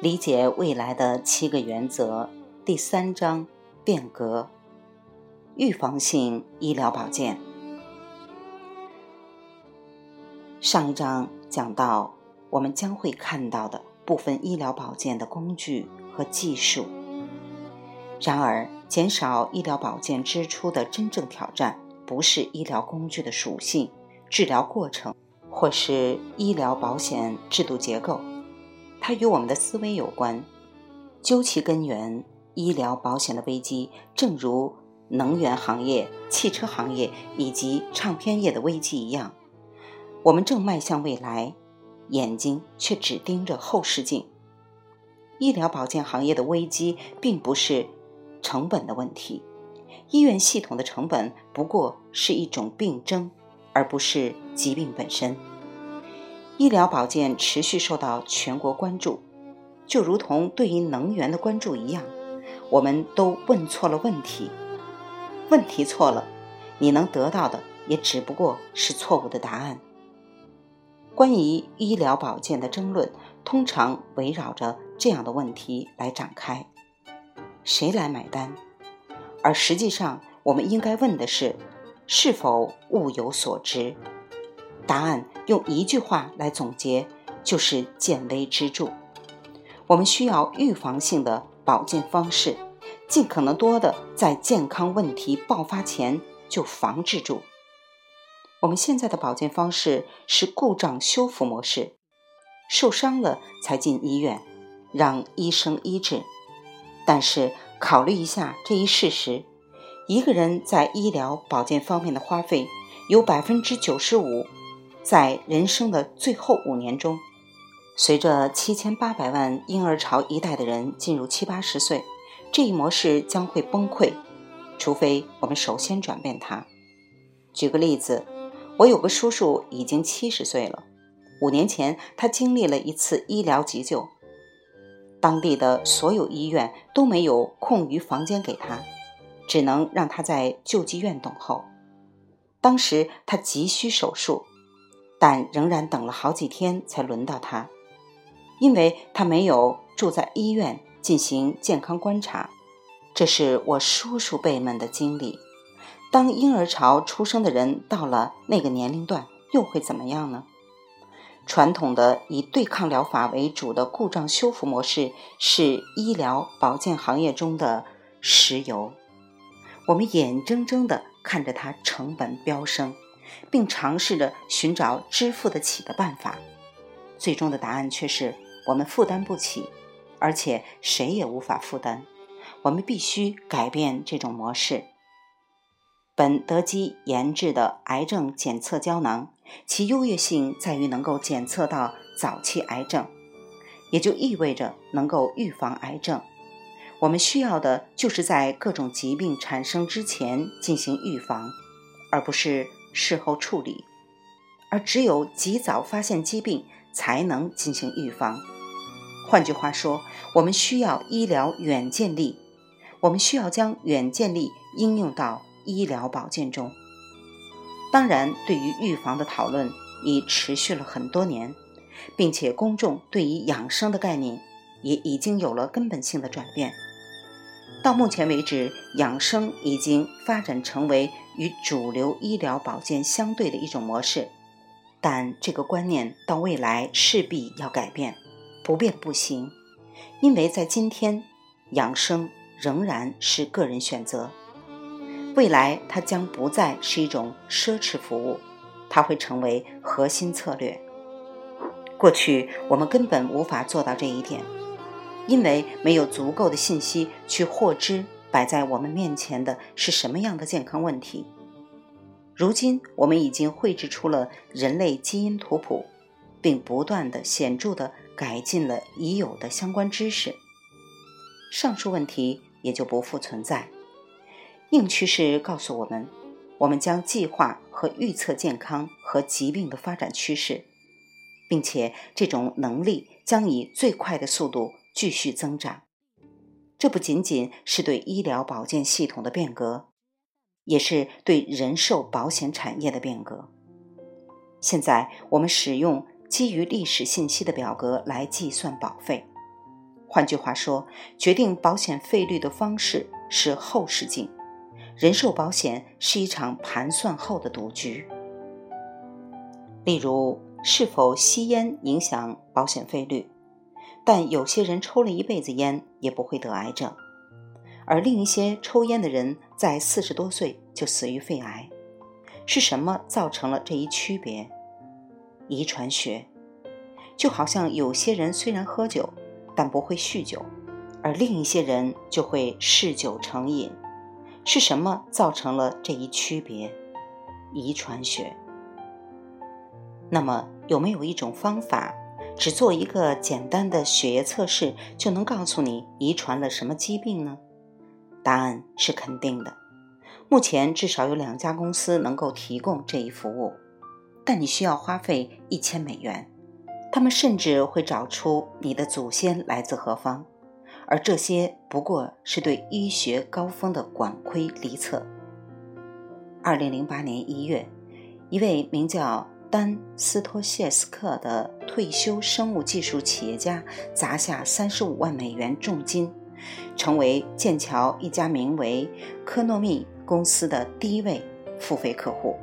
理解未来的七个原则，第三章变革，预防性医疗保健。上一章讲到，我们将会看到的部分医疗保健的工具和技术。然而，减少医疗保健支出的真正挑战，不是医疗工具的属性、治疗过程，或是医疗保险制度结构。它与我们的思维有关，究其根源，医疗保险的危机，正如能源行业、汽车行业以及唱片业的危机一样，我们正迈向未来，眼睛却只盯着后视镜。医疗保健行业的危机并不是成本的问题，医院系统的成本不过是一种病症，而不是疾病本身。医疗保健持续受到全国关注，就如同对于能源的关注一样，我们都问错了问题。问题错了，你能得到的也只不过是错误的答案。关于医疗保健的争论，通常围绕着这样的问题来展开：谁来买单？而实际上，我们应该问的是：是否物有所值？答案用一句话来总结，就是见微知著。我们需要预防性的保健方式，尽可能多的在健康问题爆发前就防治住。我们现在的保健方式是故障修复模式，受伤了才进医院，让医生医治。但是考虑一下这一事实：一个人在医疗保健方面的花费有百分之九十五。在人生的最后五年中，随着七千八百万婴儿潮一代的人进入七八十岁，这一模式将会崩溃，除非我们首先转变它。举个例子，我有个叔叔已经七十岁了，五年前他经历了一次医疗急救，当地的所有医院都没有空余房间给他，只能让他在救济院等候。当时他急需手术。但仍然等了好几天才轮到他，因为他没有住在医院进行健康观察。这是我叔叔辈们的经历。当婴儿潮出生的人到了那个年龄段，又会怎么样呢？传统的以对抗疗法为主的故障修复模式是医疗保健行业中的石油，我们眼睁睁地看着它成本飙升。并尝试着寻找支付得起的办法，最终的答案却是我们负担不起，而且谁也无法负担。我们必须改变这种模式。本德基研制的癌症检测胶囊，其优越性在于能够检测到早期癌症，也就意味着能够预防癌症。我们需要的就是在各种疾病产生之前进行预防，而不是。事后处理，而只有及早发现疾病，才能进行预防。换句话说，我们需要医疗远见力，我们需要将远见力应用到医疗保健中。当然，对于预防的讨论已持续了很多年，并且公众对于养生的概念也已经有了根本性的转变。到目前为止，养生已经发展成为与主流医疗保健相对的一种模式，但这个观念到未来势必要改变，不变不行。因为在今天，养生仍然是个人选择，未来它将不再是一种奢侈服务，它会成为核心策略。过去我们根本无法做到这一点。因为没有足够的信息去获知摆在我们面前的是什么样的健康问题。如今，我们已经绘制出了人类基因图谱，并不断的显著的改进了已有的相关知识，上述问题也就不复存在。硬趋势告诉我们，我们将计划和预测健康和疾病的发展趋势，并且这种能力将以最快的速度。继续增长，这不仅仅是对医疗保健系统的变革，也是对人寿保险产业的变革。现在我们使用基于历史信息的表格来计算保费，换句话说，决定保险费率的方式是后视镜。人寿保险是一场盘算后的赌局。例如，是否吸烟影响保险费率？但有些人抽了一辈子烟也不会得癌症，而另一些抽烟的人在四十多岁就死于肺癌。是什么造成了这一区别？遗传学。就好像有些人虽然喝酒，但不会酗酒，而另一些人就会嗜酒成瘾。是什么造成了这一区别？遗传学。那么，有没有一种方法，只做一个简单的血液测试，就能告诉你遗传了什么疾病呢？答案是肯定的。目前至少有两家公司能够提供这一服务，但你需要花费一千美元。他们甚至会找出你的祖先来自何方。而这些不过是对医学高峰的管窥离测。二零零八年一月，一位名叫丹斯托谢斯克的退休生物技术企业家砸下三十五万美元重金，成为剑桥一家名为科诺密公司的第一位付费客户。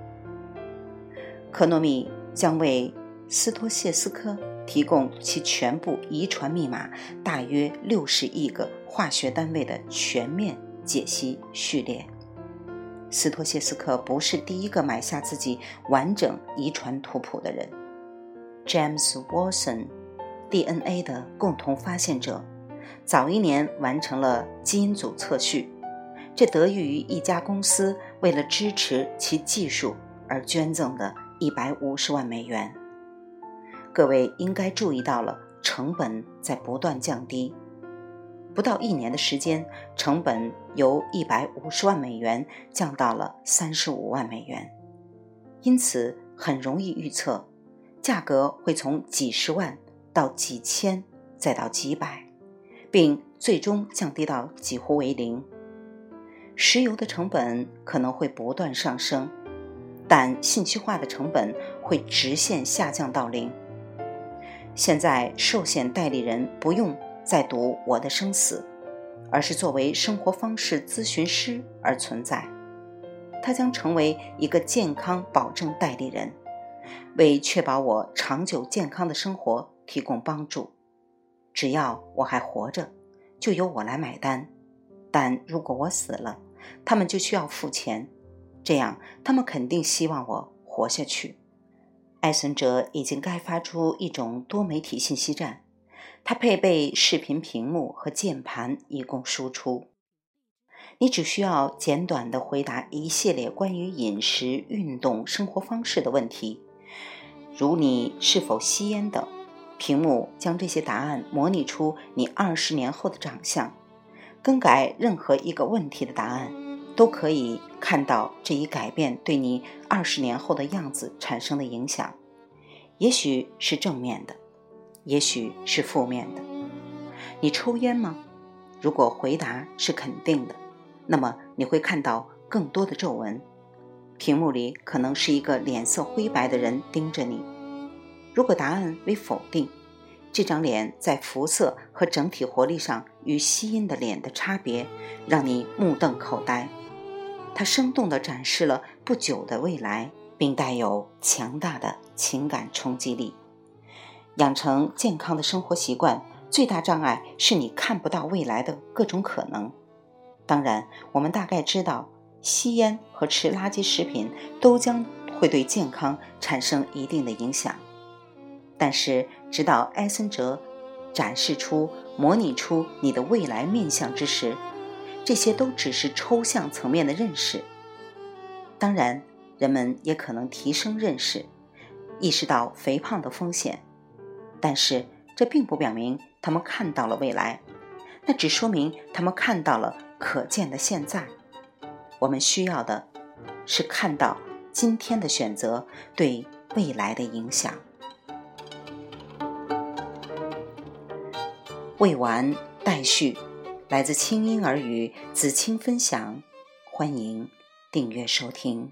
科诺密将为斯托谢斯科。提供其全部遗传密码，大约六十亿个化学单位的全面解析序列。斯托谢斯克不是第一个买下自己完整遗传图谱的人。James Watson，DNA 的共同发现者，早一年完成了基因组测序，这得益于一家公司为了支持其技术而捐赠的一百五十万美元。各位应该注意到了，成本在不断降低。不到一年的时间，成本由一百五十万美元降到了三十五万美元。因此，很容易预测，价格会从几十万到几千，再到几百，并最终降低到几乎为零。石油的成本可能会不断上升，但信息化的成本会直线下降到零。现在，寿险代理人不用再赌我的生死，而是作为生活方式咨询师而存在。他将成为一个健康保证代理人，为确保我长久健康的生活提供帮助。只要我还活着，就由我来买单。但如果我死了，他们就需要付钱。这样，他们肯定希望我活下去。艾森哲已经开发出一种多媒体信息站，它配备视频屏幕和键盘，以供输出。你只需要简短地回答一系列关于饮食、运动、生活方式的问题，如你是否吸烟等。屏幕将这些答案模拟出你二十年后的长相。更改任何一个问题的答案，都可以。看到这一改变对你二十年后的样子产生的影响，也许是正面的，也许是负面的。你抽烟吗？如果回答是肯定的，那么你会看到更多的皱纹。屏幕里可能是一个脸色灰白的人盯着你。如果答案为否定，这张脸在肤色和整体活力上与吸音的脸的差别，让你目瞪口呆。它生动地展示了不久的未来，并带有强大的情感冲击力。养成健康的生活习惯，最大障碍是你看不到未来的各种可能。当然，我们大概知道，吸烟和吃垃圾食品都将会对健康产生一定的影响。但是，直到埃森哲展示出、模拟出你的未来面相之时，这些都只是抽象层面的认识。当然，人们也可能提升认识，意识到肥胖的风险，但是这并不表明他们看到了未来，那只说明他们看到了可见的现在。我们需要的是看到今天的选择对未来的影响。未完待续。来自清音儿语子清分享，欢迎订阅收听。